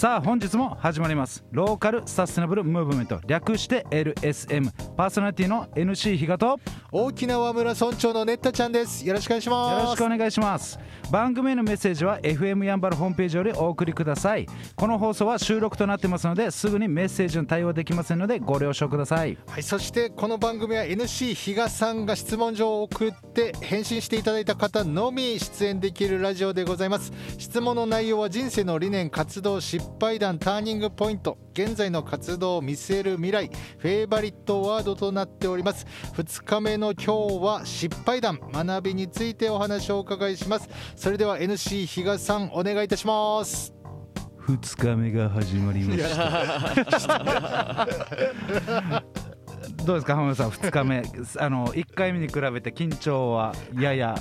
さあ本日も始まります。ローカルサステナブルムーブメント略して LSM パーソナリティの NC 比嘉とよ沖縄村村長のねったちゃんです。よろしくお願いします。ろしくお願いします。番組へのメッセージは FM やんばるホームページよりお送りください。この放送は収録となってますのですぐにメッセージに対応できませんのでご了承ください。はいそしてこの番組は NC 比嘉さんが質問状を送って返信していただいた方のみ出演できるラジオでございます。質問の内容は人生の理念活動失敗談ターニングポイント。現在の活動を見据える未来フェイバリットワードとなっております。2日目の今日は失敗談。学びについてお話をお伺いします。それでは NC 比嘉さんお願いいたします。2日目が始まりました。どうですか浜田さん2日目。あの1回目に比べて緊張はやや。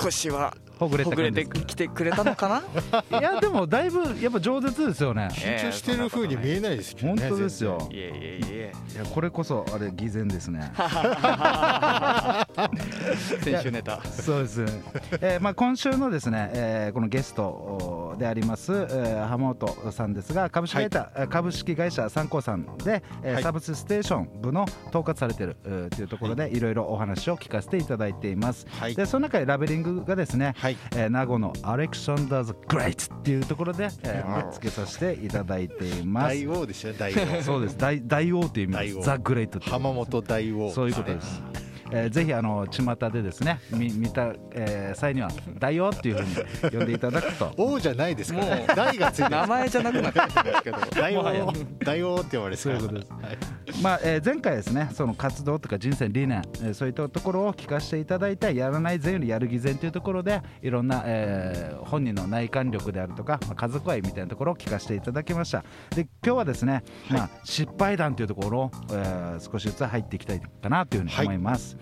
少しはほぐれてきてくれたのかな？か いやでもだいぶやっぱ饒舌ですよね。緊張してる風に見えないですけど本ね当ですよ。いえいえいやこれこそあれ偽善ですね。先週ネタ。そうです、えーまあ、今週のですね、えーこのゲストおであります、えー浜本さんですが株式会社、えー株式会社三幸さんで、えーはい。サービスステーション部の統括されているえーというところで、い、ろいろお話を聞かせていただいています、はい。でその中でラベリングがですね、はいえー名護のアレクサンダーズ・グレイトっていうところで、えーうんつけさせていただいています。大王ですよ大王。そうです。大大王という意味ザ・グレイト浜本大王。そういうことです。えーぜひあの巷でですね見見た、えー際には大王っていうふうに呼んでいただくと。王じゃないですか。らねもう大がついてる。名前じゃなくなってるんですけど。大王大王って言われてそういうことです。はいまあ、えー前回ですねその活動とか人生理念、えーそういったところを聞かせていただいてやらない善よりやる偽善というところでいろんな、えー本人の内観力であるとか、まあ、家族愛みたいなところを聞かせていただきました。で今日はですね、まあ、失敗談というところを、えー少しずつ入っていきたいかなというふうに思います、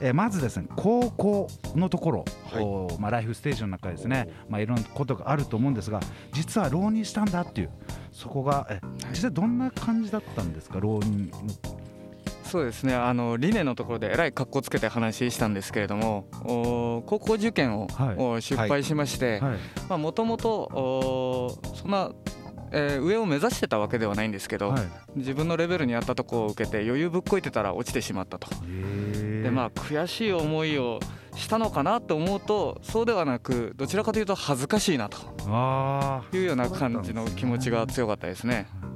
えーまずですね高校のところ、はい。おまあ、ライフステージの中ですね、まあ、いろんなことがあると思うんですが実は浪人したんだっていうそこがえ実際どんな感じだったんですか浪人の。そうですねあの理念のところでえらい格好つけて話したんですけれどもお高校受験を、はい。お失敗しましてはい。もともとそんな、えー上を目指してたわけではないんですけど、はい。自分のレベルに合ったところを受けて余裕ぶっこいてたら落ちてしまったと。でまあ悔しい思いをしたのかなと思うとそうではなくどちらかというと恥ずかしいなと。あいうような感じの気持ちが強かったですね。ー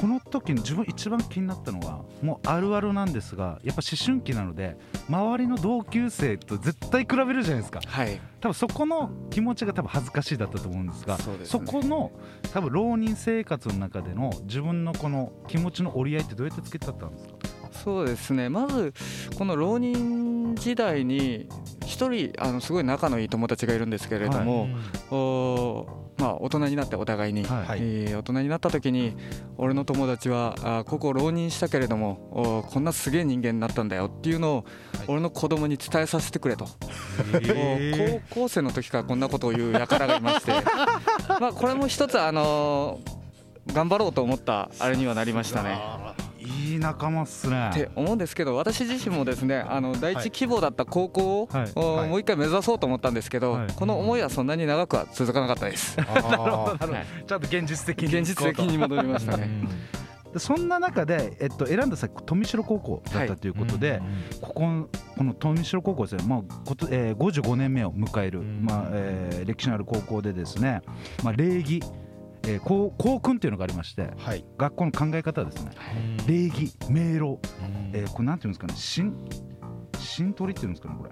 この時に自分一番気になったのはもうあるあるなんですがやっぱ思春期なので周りの同級生と絶対比べるじゃないですか。はい。多分そこの気持ちが多分恥ずかしいだったと思うんですがそうですね。そこの多分浪人生活の中での自分のこの気持ちの折り合いってどうやってつけてたんですか？そうですね。まずこの浪人時代に一人あのすごい仲のいい友達がいるんですけれども、おまあ、大人になってお互いに、はい。はいえー大人になった時に俺の友達はあここ浪人したけれどもおこんなすげえ人間になったんだよっていうのを、はい。俺の子供に伝えさせてくれと、へもう高校生の時からこんなことを言う輩がいまして。まあこれも一つあのー頑張ろうと思ったあれにはなりましたね。あいい仲間っすね。って思うんですけど私自身もですねあの第一希望だった高校を、はい。もう一回目指そうと思ったんですけど、はい。この思いはそんなに長くは続かなかったです。ちゃんと現実的に現実的に戻りましたね。でそんな中で、えっと、選んだ先富城高校だったということで、こここの富城高校ですね、まあことえー、55年目を迎える、うん。まあえー歴史のある高校でですね、まあ、礼儀、えー、校校訓っていうのがありましてはい。学校の考え方ですね礼儀明朗、えー、これなんていうんですかね新新取りっていうんですかねこれ。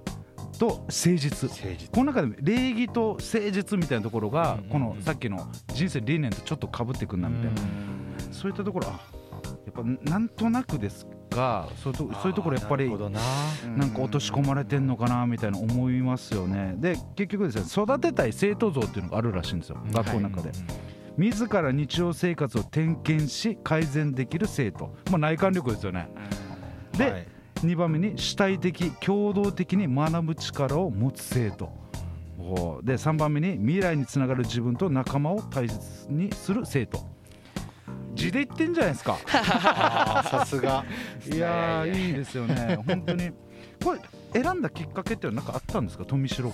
と誠実。誠実。この中で礼儀と誠実みたいなところがうんこのさっきの人生理念とちょっとかぶってくんなみたいな。そういったところあやっぱなんとなくですがそういうとそういうところやっぱりなんか落とし込まれてんのかなみたいな思いますよね。で結局ですね育てたい生徒像っていうのがあるらしいんですよ学校の中で、自ら日常生活を点検し改善できる生徒、まあ、内観力ですよね。で、はい。2番目に主体的共同的に学ぶ力を持つ生徒。で3番目に未来につながる自分と仲間を大切にする生徒。字で言ってんじゃないですか。さすが。いやーいいですよね。本当に。これ選んだきっかけっていうのは何かあったんですか？富城。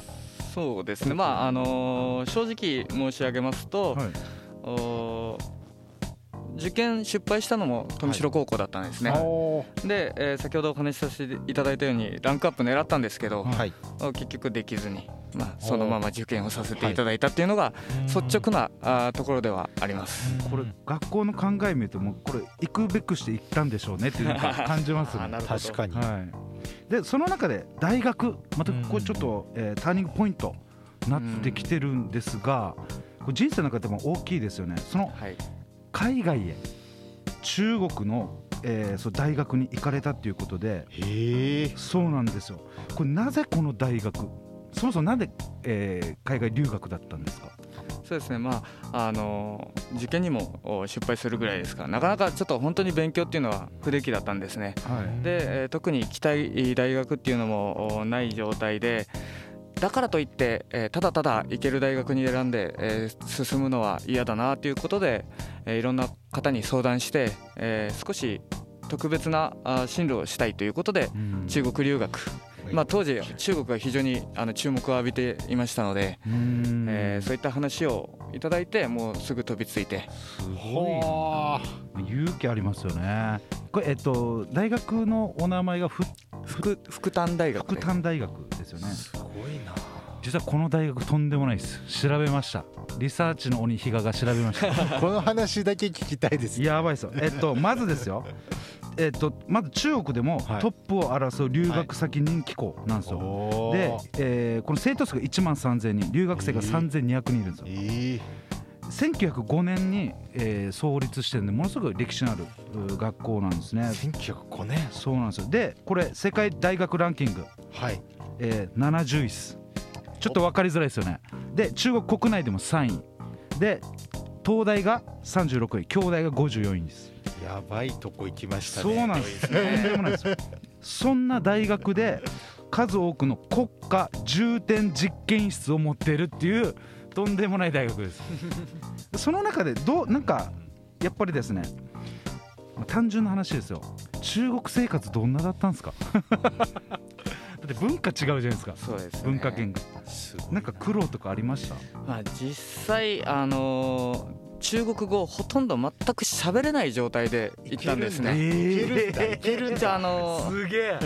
そうですね。まああのー正直申し上げますと、はい。お受験失敗したのも富城高校だったんですね、おで、えー先ほどお話しさせていただいたようにランクアップ狙ったんですけど、ーはい。結局できずに、まあ、そのまま受験をさせていただいたっていうのが率直なあーところではあります。これ学校の考え見るともうこれ行くべくして行ったんでしょうねっていうのが感じますよね 確かに。はい、でその中で大学またこれちょっと、えーターニングポイントなってきてるんですが、これ人生の中でも大きいですよね。そのはい。海外へ中国の、えーそう大学に行かれたっていうことで。そうなんですよ。これなぜこの大学そもそもなんで、えー海外留学だったんですか？そうですね、まああのー受験にもお失敗するぐらいですからなかなかちょっと本当に勉強っていうのは不出来だったんですね。はい。で、えー特に行きたい大学っていうのもおない状態でだからといって、えーただただ行ける大学に選んで、えー進むのは嫌だなということで、えーいろんな方に相談して、えー少し特別なあ進路をしたいということでうん。中国留学、まあ、当時中国が非常にあの注目を浴びていましたので、うん。えーそういった話をいただいてもうすぐ飛びついて。すごい。な勇気ありますよね。これえっと大学のお名前がふ福福丹大学で。福丹大学ですよね。すごいな。実はこの大学とんでもないです。調べました。リサーチの鬼比嘉が調べました。この話だけ聞きたいです。やばいですよ。えっとまずですよえっとまず中国でもはい。トップを争う留学先人気校なんですよ、おでー、えーこの生徒数が1万3000人留学生がえー。3200人いるんですよ。え1905年に、えー創立してるんでものすごい歴史のあるう学校なんですね。ー、1905年。そうなんですよ。でこれ世界大学ランキング、はい。えー70位っす。ちょっと分かりづらいですよね。で中国国内でも3位。で東大が36位京大が54位ですやばいとこ行きましたそうねなんですとんでもないですよ。そんな大学で数多くの国家重点実験室を持っているっていうとんでもない大学です。その中でどうなんかやっぱりですね単純な話ですよ。中国生活どんなだったんですか？だって文化違うじゃないですか。そうです、ね、文化圏が。なんか苦労とかありました？まあ、実際、あのー中国語をほとんど全く喋れない状態で行ったんですね。いけるあ、あのーすげえ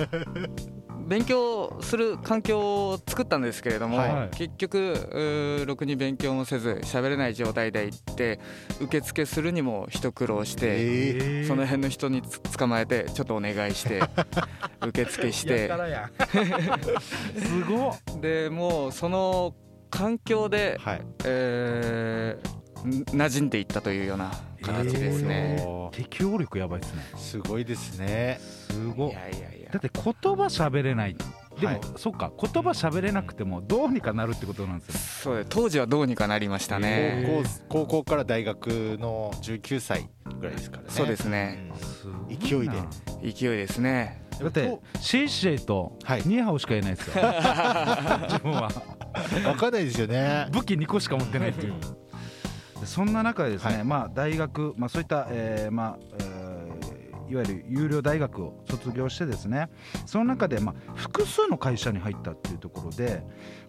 勉強する環境を作ったんですけれども、はい。結局ろくに勉強もせず喋れない状態で行って受付するにも一苦労して、えその辺の人につ捕まえてちょっとお願いして 受付して。すごっ。でもうその環境でー、はい。えーん馴染んでいったというような形ですね。おー適応力やばいですね。すごいですね。すごっ。いやいやいや。だって言葉喋れない。でも、はい。そっか。言葉喋れなくてもどうにかなるってことなんですよそうです。当時はどうにかなりましたね。高校高校から大学の19歳ぐらいですからね。そうですね、すごいな勢いで。勢いですね。だってシェイシェイとはい。ニーハオしか言えないですよ。自分は。うんわかんないですよね。武器2個しか持ってないっていう。でそんな中でですね、はい。まあ大学、まあ、そういった、えーまあえーいわゆる有料大学を卒業してですねその中で、まあ、複数の会社に入ったっていうところで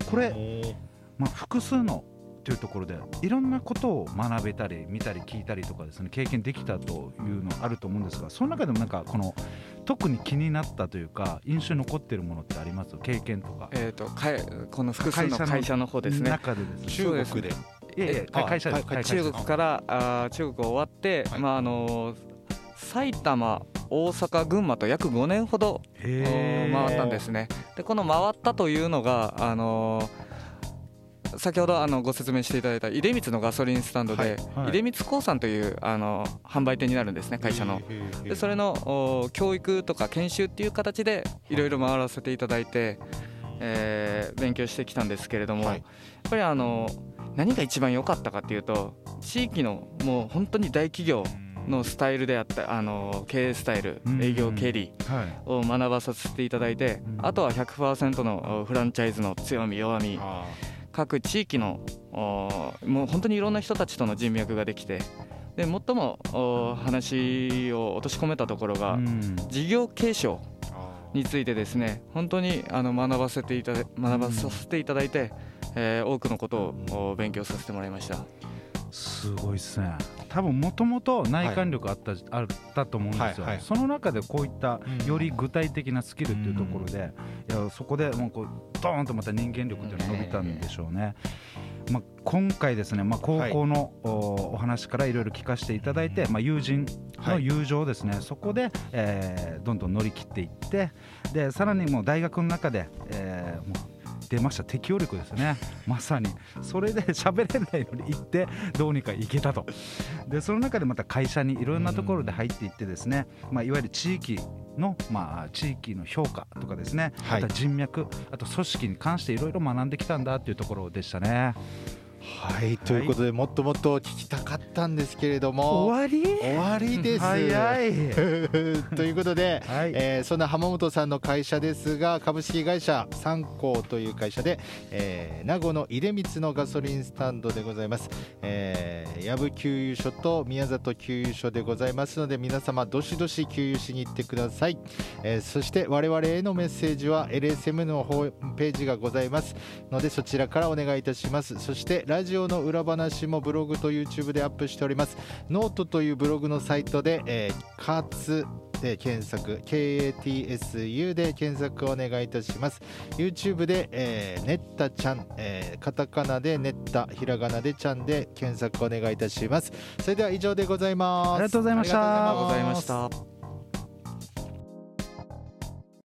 これ、まあ、複数のというところでいろんなことを学べたり見たり聞いたりとかですね経験できたというのあると思うんですがその中でもなんかこの特に気になったというか印象に残ってるものってあります？経験とか。えっ、とかえこの複数の会社の会社の方ですね。中で。ですね。中国でい。やいやあ会社です。中国からあー中国終わって、はい。まああの埼玉大阪群馬と約5年ほど回ったんですね。でこの回ったというのがあの先ほどあのご説明していただいた出光のガソリンスタンドで、はい。出光興産というあの販売店になるんですね会社の。でそれのお教育とか研修っていう形でいろいろ回らせていただいて、えー勉強してきたんですけれども、はい。やっぱりあの何が一番良かったかっていうと地域のもう本当に大企業のスタイルであったあの経営スタイルうん。営業経理はい。を学ばさせていただいて、うん。あとは100%のおフランチャイズの強み弱み。あ各地域のおもう本当にいろんな人たちとの人脈ができてで最もお話を落とし込めたところが、うん。事業継承についてですね本当にあの学ばせていただ学ばさせていただいて、えー多くのことをお勉強させてもらいました。すごいですね。多分もともと内観力あった,、あったと思うんですよ、はいはい。その中でこういったうん。より具体的なスキルっていうところで、いやそこでもうこうドーンとまた人間力っていうのが伸びたんでしょうね、まあ、今回ですね、まあ、高校の、おお話からいろいろ聞かせていただいて、まあ、友人の友情ですね、そこで、えーどんどん乗り切っていってでさらにもう大学の中で、えー出ました。適応力ですね。まさに。それで 喋れないのに行ってどうにか行けたと。でその中でまた会社にいろんなところで入っていってですね、まあ、いわゆる地域の、まあ、地域の評価とかですね、はい。あと人脈あと組織に関していろいろ学んできたんだっていうところでしたねはい。ということでもっともっと聞きたかったんですけれども。終わり？終わりです。早い。ということで、はい。えーそんな浜本さんの会社ですが株式会社三幸という会社で、えー名護の出光のガソリンスタンドでございます、えー、藪給油所と宮里給油所でございますので皆様どしどし給油しに行ってください、えーそして我々へのメッセージは LSM のホームページがございますのでそちらからお願いいたします。そしてラジオの裏話もブログと YouTube でアップしております。ノートというブログのサイトで、えー、カツで検索 KATSU で検索お願いいたします。YouTube で、えー、ねったちゃん、えーカタカナでねったひらがなでちゃんで検索お願いいたします。それでは以上でございます。ありがとうございました。ありがとうございました。